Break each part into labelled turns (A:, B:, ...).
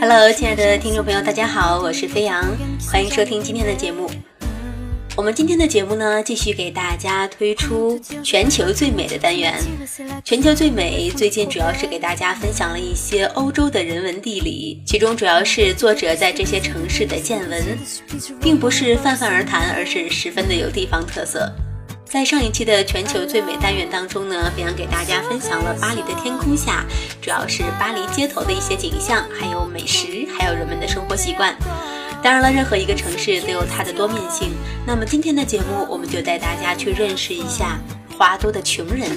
A: Hello，亲爱的听众朋友，大家好，我是飞扬，欢迎收听今天的节目。我们今天的节目呢，继续给大家推出全球最美的单元。全球最美最近主要是给大家分享了一些欧洲的人文地理，其中主要是作者在这些城市的见闻，并不是泛泛而谈，而是十分的有地方特色。在上一期的全球最美单元当中呢，飞扬给大家分享了巴黎的天空下，主要是巴黎街头的一些景象，还有美食，还有人们的生活习惯。当然了，任何一个城市都有它的多面性。那么今天的节目，我们就带大家去认识一下华都的穷人。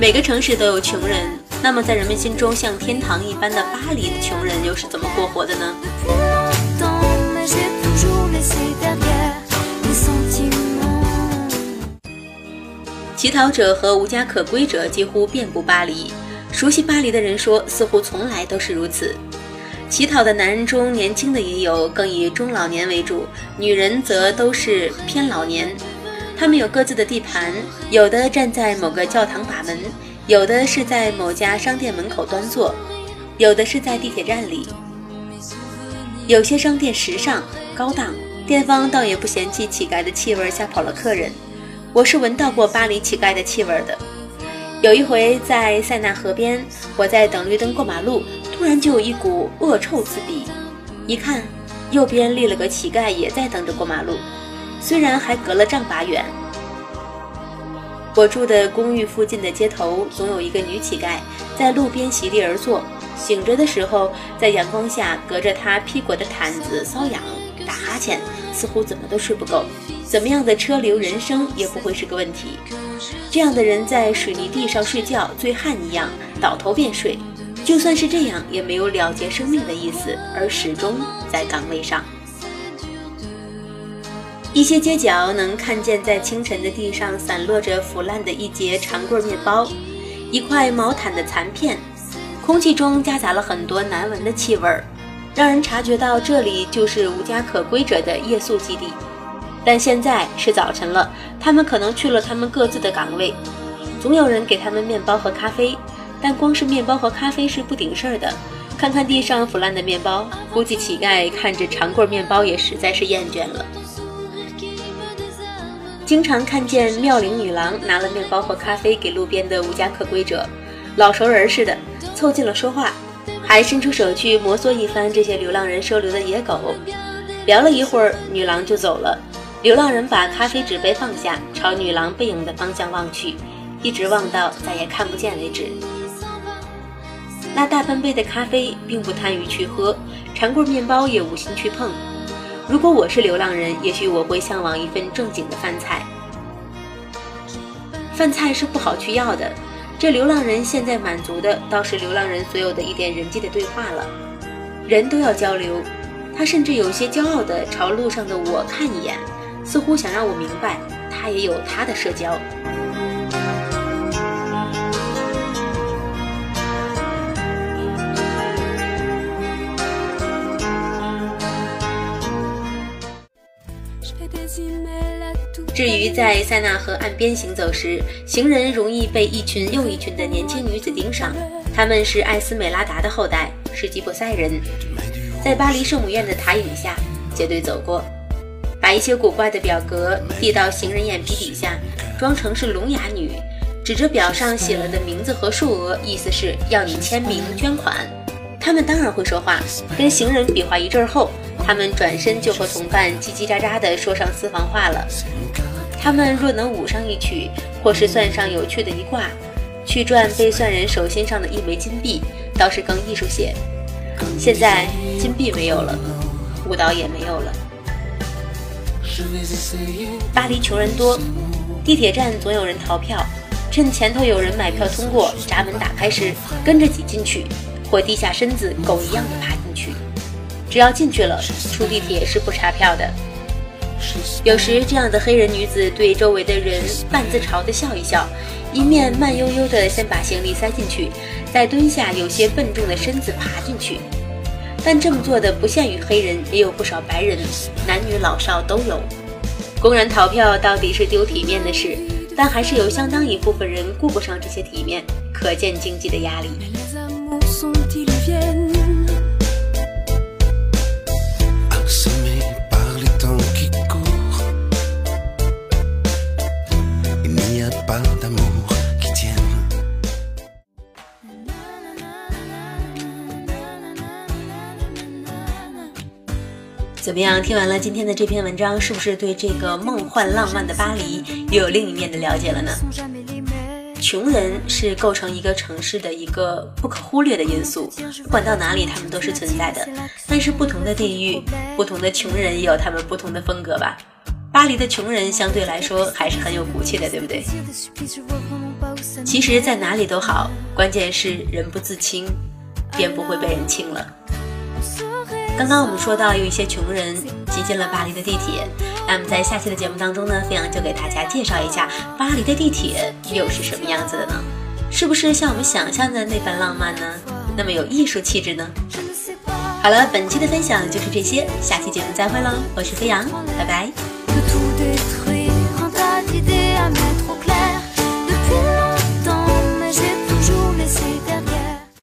A: 每个城市都有穷人，那么在人们心中像天堂一般的巴黎的穷人又是怎么过活的呢？乞讨者和无家可归者几乎遍布巴黎。熟悉巴黎的人说，似乎从来都是如此。乞讨的男人中，年轻的也有，更以中老年为主；女人则都是偏老年。他们有各自的地盘，有的站在某个教堂把门，有的是在某家商店门口端坐，有的是在地铁站里。有些商店时尚高档，店方倒也不嫌弃乞丐的气味吓跑了客人。我是闻到过巴黎乞丐的气味的。有一回在塞纳河边，我在等绿灯过马路，突然就有一股恶臭刺鼻。一看，右边立了个乞丐，也在等着过马路，虽然还隔了丈把远。我住的公寓附近的街头，总有一个女乞丐在路边席地而坐，醒着的时候，在阳光下隔着她披裹的毯子搔痒、打哈欠，似乎怎么都睡不够。怎么样的车流人生也不会是个问题。这样的人在水泥地上睡觉，醉汉一样倒头便睡。就算是这样，也没有了结生命的意思，而始终在岗位上。一些街角能看见在清晨的地上散落着腐烂的一截长棍面包，一块毛毯的残片，空气中夹杂了很多难闻的气味儿，让人察觉到这里就是无家可归者的夜宿基地。但现在是早晨了，他们可能去了他们各自的岗位，总有人给他们面包和咖啡，但光是面包和咖啡是不顶事儿的。看看地上腐烂的面包，估计乞丐看着长棍面包也实在是厌倦了。经常看见妙龄女郎拿了面包和咖啡给路边的无家可归者，老熟人似的凑近了说话，还伸出手去摩挲一番这些流浪人收留的野狗。聊了一会儿，女郎就走了。流浪人把咖啡纸杯放下，朝女郎背影的方向望去，一直望到再也看不见为止。那大半杯的咖啡并不贪于去喝，长棍面包也无心去碰。如果我是流浪人，也许我会向往一份正经的饭菜。饭菜是不好去要的，这流浪人现在满足的倒是流浪人所有的一点人际的对话了。人都要交流，他甚至有些骄傲地朝路上的我看一眼。似乎想让我明白，他也有他的社交。至于在塞纳河岸边行走时，行人容易被一群又一群的年轻女子盯上。他们是艾斯美拉达的后代，是吉普赛人，在巴黎圣母院的塔影下结队走过。把一些古怪的表格递到行人眼皮底下，装成是聋哑女，指着表上写了的名字和数额，意思是要你签名捐款。他们当然会说话，跟行人比划一阵后，他们转身就和同伴叽叽喳喳地说上私房话了。他们若能舞上一曲，或是算上有趣的一卦，去赚被算人手心上的一枚金币，倒是更艺术些。现在金币没有了，舞蹈也没有了。巴黎穷人多，地铁站总有人逃票，趁前头有人买票通过，闸门打开时跟着挤进去，或低下身子狗一样的爬进去。只要进去了，出地铁是不查票的。有时这样的黑人女子对周围的人半自嘲的笑一笑，一面慢悠悠的先把行李塞进去，再蹲下有些笨重的身子爬进去。但这么做的不限于黑人，也有不少白人，男女老少都有。公然逃票到底是丢体面的事，但还是有相当一部分人顾不上这些体面，可见经济的压力。怎么样？听完了今天的这篇文章，是不是对这个梦幻浪漫的巴黎又有另一面的了解了呢？穷人是构成一个城市的一个不可忽略的因素，不管到哪里，他们都是存在的。但是不同的地域，不同的穷人也有他们不同的风格吧。巴黎的穷人相对来说还是很有骨气的，对不对？其实，在哪里都好，关键是人不自清，便不会被人轻了。刚刚我们说到有一些穷人挤进了巴黎的地铁，那么在下期的节目当中呢，飞扬就给大家介绍一下巴黎的地铁又是什么样子的呢？是不是像我们想象的那般浪漫呢？那么有艺术气质呢？好了，本期的分享就是这些，下期节目再会喽！我是飞扬，拜拜。